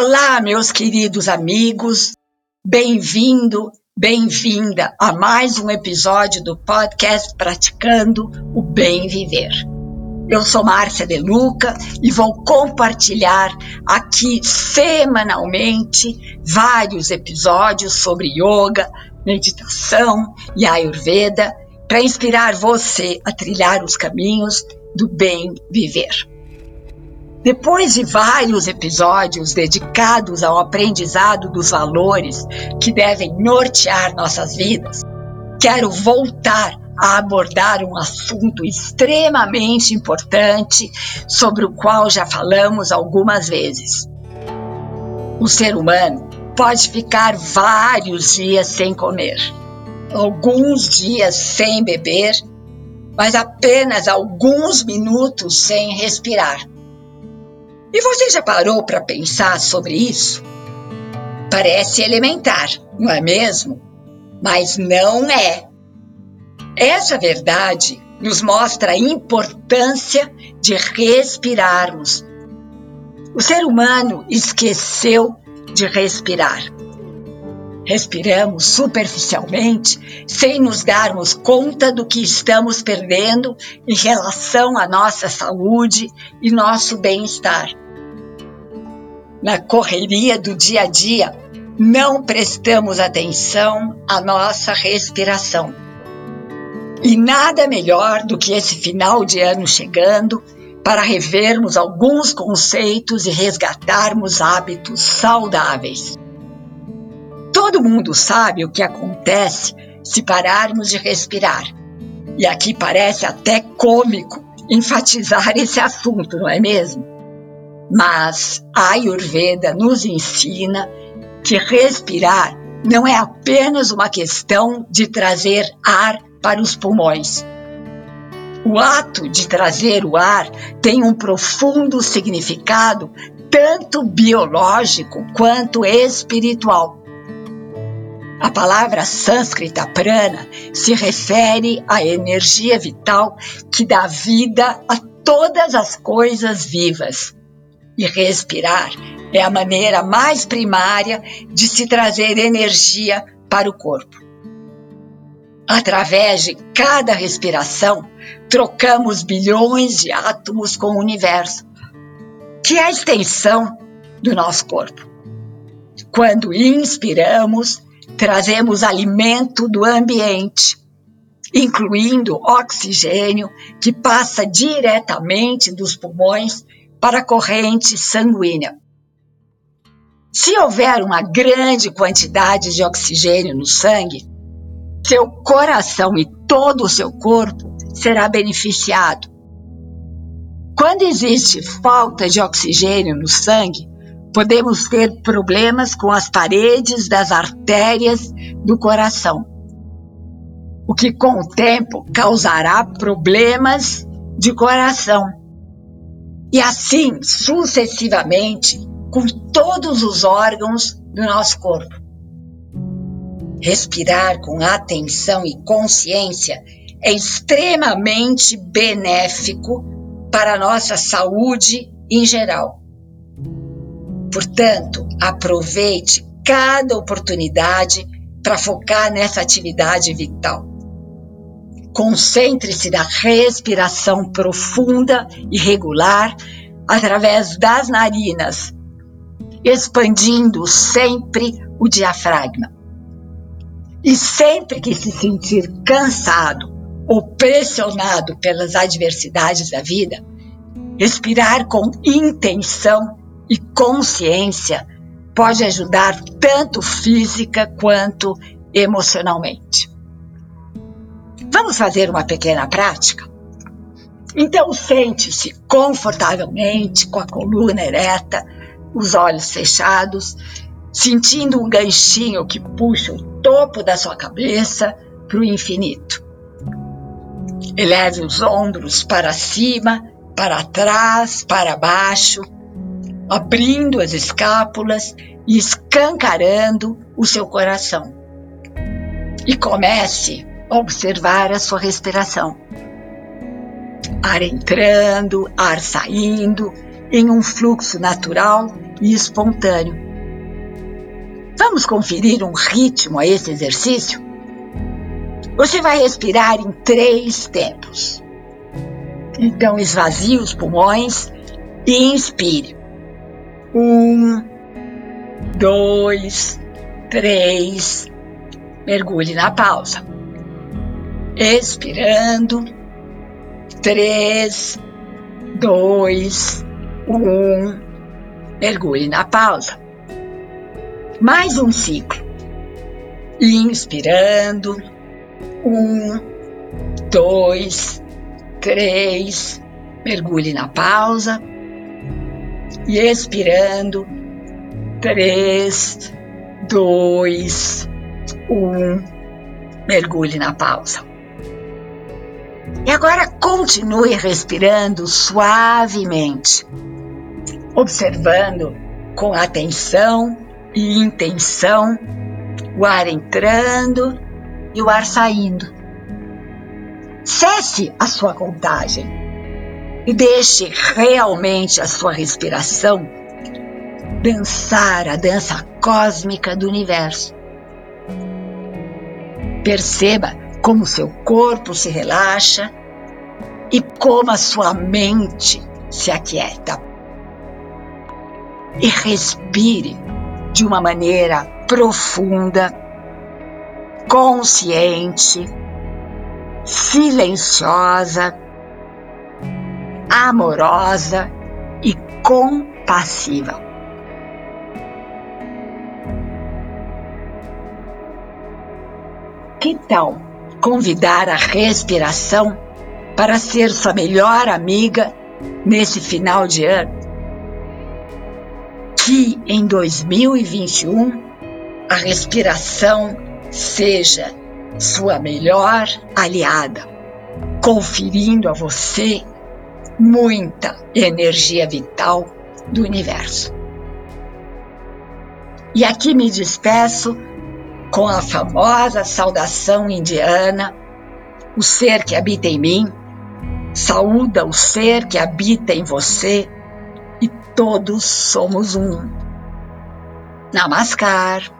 Olá, meus queridos amigos, bem-vindo, bem-vinda a mais um episódio do podcast Praticando o Bem Viver. Eu sou Márcia De Luca e vou compartilhar aqui semanalmente vários episódios sobre yoga, meditação e ayurveda para inspirar você a trilhar os caminhos do bem viver. Depois de vários episódios dedicados ao aprendizado dos valores que devem nortear nossas vidas, quero voltar a abordar um assunto extremamente importante sobre o qual já falamos algumas vezes. O ser humano pode ficar vários dias sem comer, alguns dias sem beber, mas apenas alguns minutos sem respirar e você já parou para pensar sobre isso? Parece elementar, não é mesmo? Mas não é. Essa verdade nos mostra a importância de respirarmos. O ser humano esqueceu de respirar. Respiramos superficialmente, sem nos darmos conta do que estamos perdendo em relação à nossa saúde e nosso bem-estar. Na correria do dia a dia, não prestamos atenção à nossa respiração. E nada melhor do que esse final de ano chegando para revermos alguns conceitos e resgatarmos hábitos saudáveis. Todo mundo sabe o que acontece se pararmos de respirar. E aqui parece até cômico enfatizar esse assunto, não é mesmo? Mas a Ayurveda nos ensina que respirar não é apenas uma questão de trazer ar para os pulmões. O ato de trazer o ar tem um profundo significado, tanto biológico quanto espiritual. A palavra sânscrita prana se refere à energia vital que dá vida a todas as coisas vivas. E respirar é a maneira mais primária de se trazer energia para o corpo. Através de cada respiração, trocamos bilhões de átomos com o universo, que é a extensão do nosso corpo. Quando inspiramos, trazemos alimento do ambiente, incluindo oxigênio que passa diretamente dos pulmões para a corrente sanguínea. Se houver uma grande quantidade de oxigênio no sangue, seu coração e todo o seu corpo será beneficiado. Quando existe falta de oxigênio no sangue, podemos ter problemas com as paredes das artérias do coração, o que com o tempo causará problemas de coração. E assim sucessivamente com todos os órgãos do nosso corpo. Respirar com atenção e consciência é extremamente benéfico para a nossa saúde em geral. Portanto, aproveite cada oportunidade para focar nessa atividade vital. Concentre-se na respiração profunda e regular através das narinas, expandindo sempre o diafragma. E sempre que se sentir cansado ou pressionado pelas adversidades da vida, respirar com intenção e consciência pode ajudar tanto física quanto emocionalmente. Vamos fazer uma pequena prática? Então, sente-se confortavelmente, com a coluna ereta, os olhos fechados, sentindo um ganchinho que puxa o topo da sua cabeça para o infinito. Eleve os ombros para cima, para trás, para baixo abrindo as escápulas e escancarando o seu coração. E comece a observar a sua respiração. Ar entrando, ar saindo, em um fluxo natural e espontâneo. Vamos conferir um ritmo a esse exercício? Você vai respirar em três tempos. Então, esvazie os pulmões e inspire. Um, dois, três. Mergulhe na pausa. Expirando. Três, dois, um. Mergulhe na pausa. Mais um ciclo. Inspirando. Um, dois, três. Mergulhe na pausa. E expirando. Três, dois, um. Mergulhe na pausa. E agora continue respirando suavemente, observando com atenção e intenção o ar entrando e o ar saindo. Cesse a sua contagem e deixe realmente a sua respiração dançar a dança cósmica do universo. Perceba como seu corpo se relaxa e como a sua mente se aquieta. E respire de uma maneira profunda, consciente, silenciosa, amorosa e compassiva. Que tal convidar a respiração para ser sua melhor amiga nesse final de ano? Que em 2021 a respiração seja sua melhor aliada, conferindo a você muita energia vital do universo. E aqui me despeço com a famosa saudação indiana: o ser que habita em mim, saúda o ser que habita em você e todos somos um. Namaskar.